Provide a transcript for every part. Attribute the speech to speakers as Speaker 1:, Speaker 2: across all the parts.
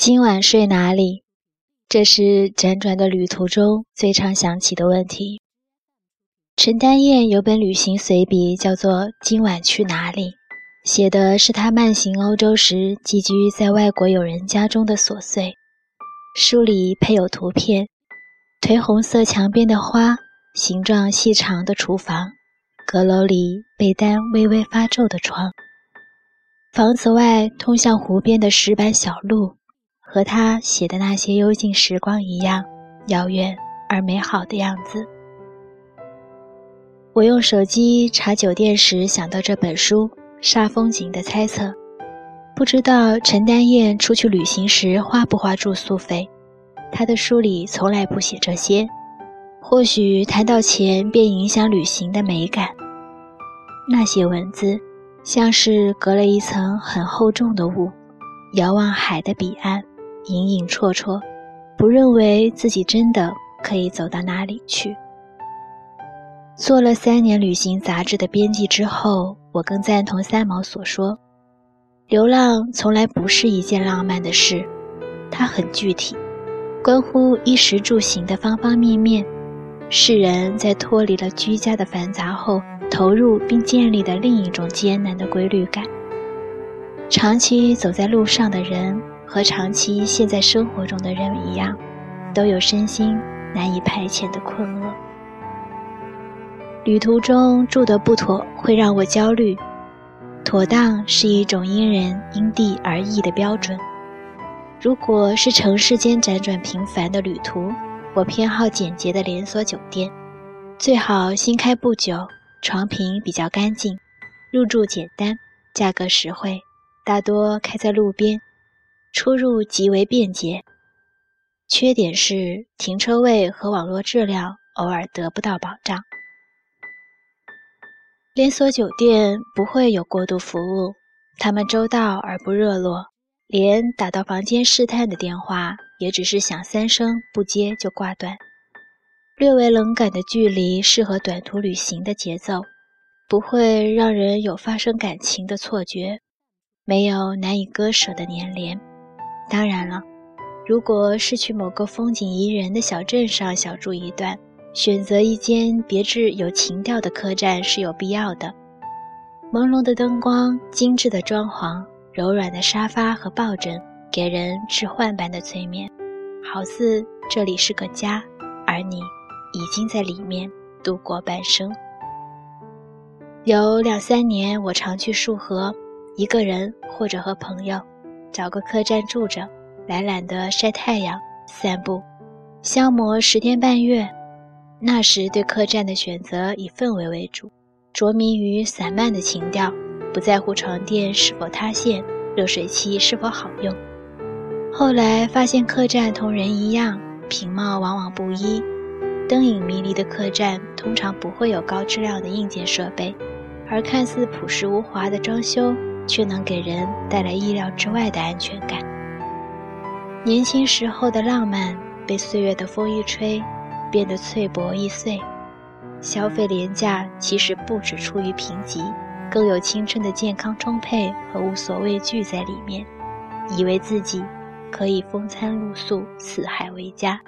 Speaker 1: 今晚睡哪里？这是辗转的旅途中最常想起的问题。陈丹燕有本旅行随笔，叫做《今晚去哪里》，写的是她慢行欧洲时寄居在外国友人家中的琐碎。书里配有图片：颓红色墙边的花，形状细长的厨房，阁楼里被单微微发皱的窗，房子外通向湖边的石板小路。和他写的那些幽静时光一样遥远而美好的样子。我用手机查酒店时想到这本书，煞风景的猜测。不知道陈丹燕出去旅行时花不花住宿费？她的书里从来不写这些。或许谈到钱便影响旅行的美感。那些文字，像是隔了一层很厚重的雾，遥望海的彼岸。隐隐绰绰，不认为自己真的可以走到哪里去。做了三年旅行杂志的编辑之后，我更赞同三毛所说：流浪从来不是一件浪漫的事，它很具体，关乎衣食住行的方方面面。世人在脱离了居家的繁杂后，投入并建立的另一种艰难的规律感。长期走在路上的人。和长期陷在生活中的人一样，都有身心难以排遣的困厄。旅途中住得不妥会让我焦虑，妥当是一种因人因地而异的标准。如果是城市间辗转频繁的旅途，我偏好简洁的连锁酒店，最好新开不久，床品比较干净，入住简单，价格实惠，大多开在路边。出入极为便捷，缺点是停车位和网络质量偶尔得不到保障。连锁酒店不会有过度服务，他们周到而不热络，连打到房间试探的电话也只是响三声不接就挂断。略为冷感的距离适合短途旅行的节奏，不会让人有发生感情的错觉，没有难以割舍的粘连。当然了，如果是去某个风景宜人的小镇上小住一段，选择一间别致有情调的客栈是有必要的。朦胧的灯光、精致的装潢、柔软的沙发和抱枕，给人置换般的催眠，好似这里是个家，而你已经在里面度过半生。有两三年，我常去束河，一个人或者和朋友。找个客栈住着，懒懒的晒太阳、散步，消磨十天半月。那时对客栈的选择以氛围为主，着迷于散漫的情调，不在乎床垫是否塌陷、热水器是否好用。后来发现客栈同人一样，品貌往往不一。灯影迷离的客栈通常不会有高质量的硬件设备，而看似朴实无华的装修。却能给人带来意料之外的安全感。年轻时候的浪漫被岁月的风一吹，变得脆薄易碎。消费廉价其实不止出于贫瘠，更有青春的健康充沛和无所畏惧在里面，以为自己可以风餐露宿，四海为家。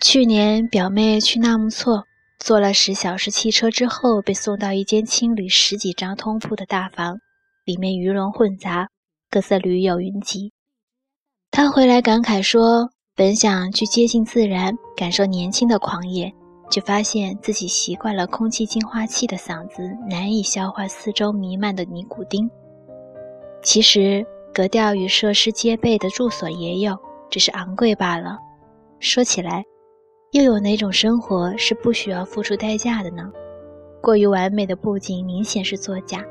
Speaker 1: 去年表妹去纳木错。坐了十小时汽车之后，被送到一间青旅十几张通铺的大房，里面鱼龙混杂，各色驴友云集。他回来感慨说：“本想去接近自然，感受年轻的狂野，却发现自己习惯了空气净化器的嗓子，难以消化四周弥漫的尼古丁。其实，格调与设施皆备的住所也有，只是昂贵罢了。说起来。”又有哪种生活是不需要付出代价的呢？过于完美的布景明显是作假，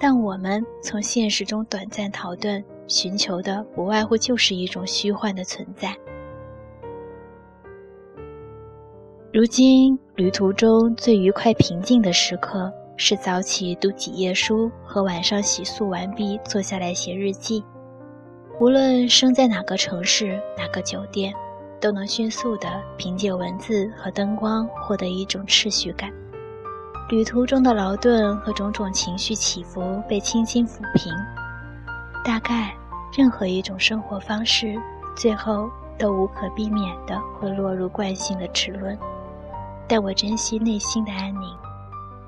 Speaker 1: 但我们从现实中短暂逃遁，寻求的不外乎就是一种虚幻的存在。如今旅途中最愉快平静的时刻，是早起读几页书和晚上洗漱完毕坐下来写日记。无论生在哪个城市，哪个酒店。都能迅速地凭借文字和灯光获得一种秩序感，旅途中的劳顿和种种情绪起伏被轻轻抚平，大概任何一种生活方式，最后都无可避免的会落入惯性的齿轮。但我珍惜内心的安宁，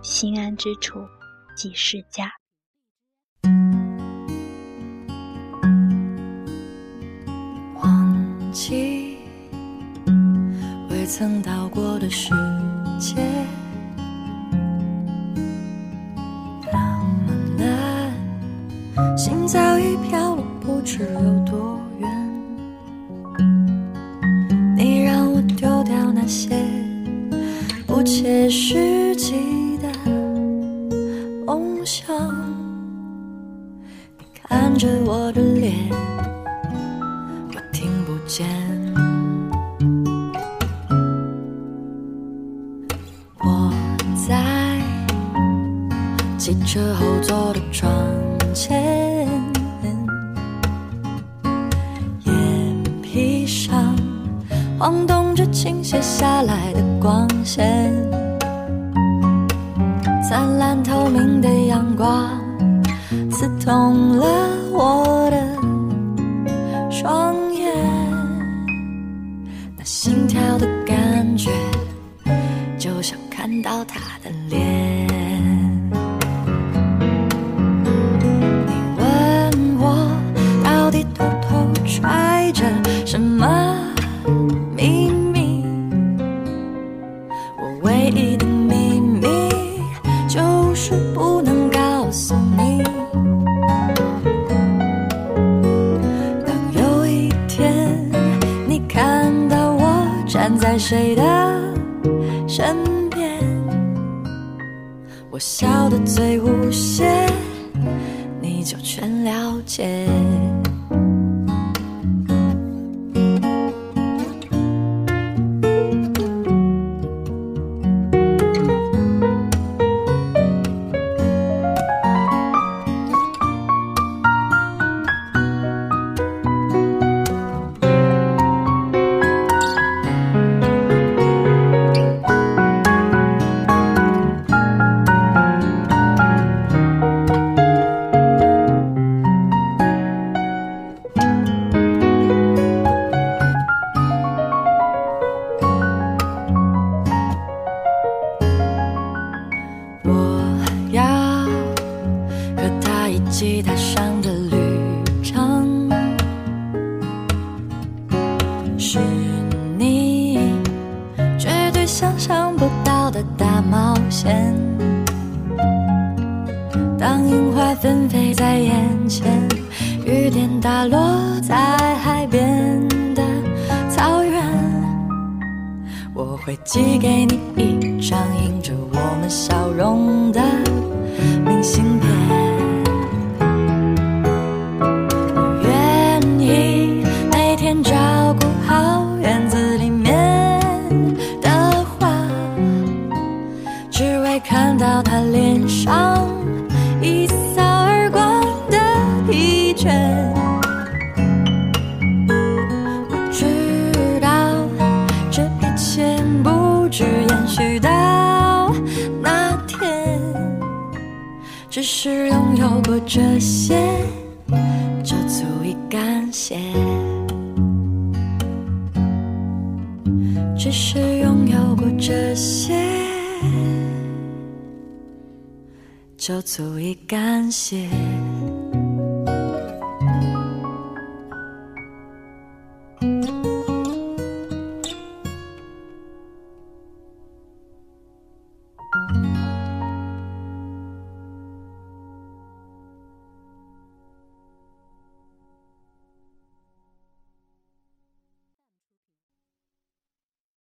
Speaker 1: 心安之处即是家。
Speaker 2: 忘记曾到过的世界，那么难，心早已飘落，不知有多远。你让我丢掉那些。不切实际的梦想，你看着我的脸，我听不见。车后座的窗前，眼皮上晃动着倾斜下来的。光线，灿烂透明的阳光，刺痛了我的双眼。那心跳的感觉，就像看到他的脸。谁的身边？我笑得最无邪，你就全了解。吉他上的旅程是你绝对想象不到的大冒险当樱花纷飞在眼前雨点打落在海边的草原。我会寄给你一张映着我们笑容的有过这些，就足以感谢。只是拥有过这些，就足以感谢。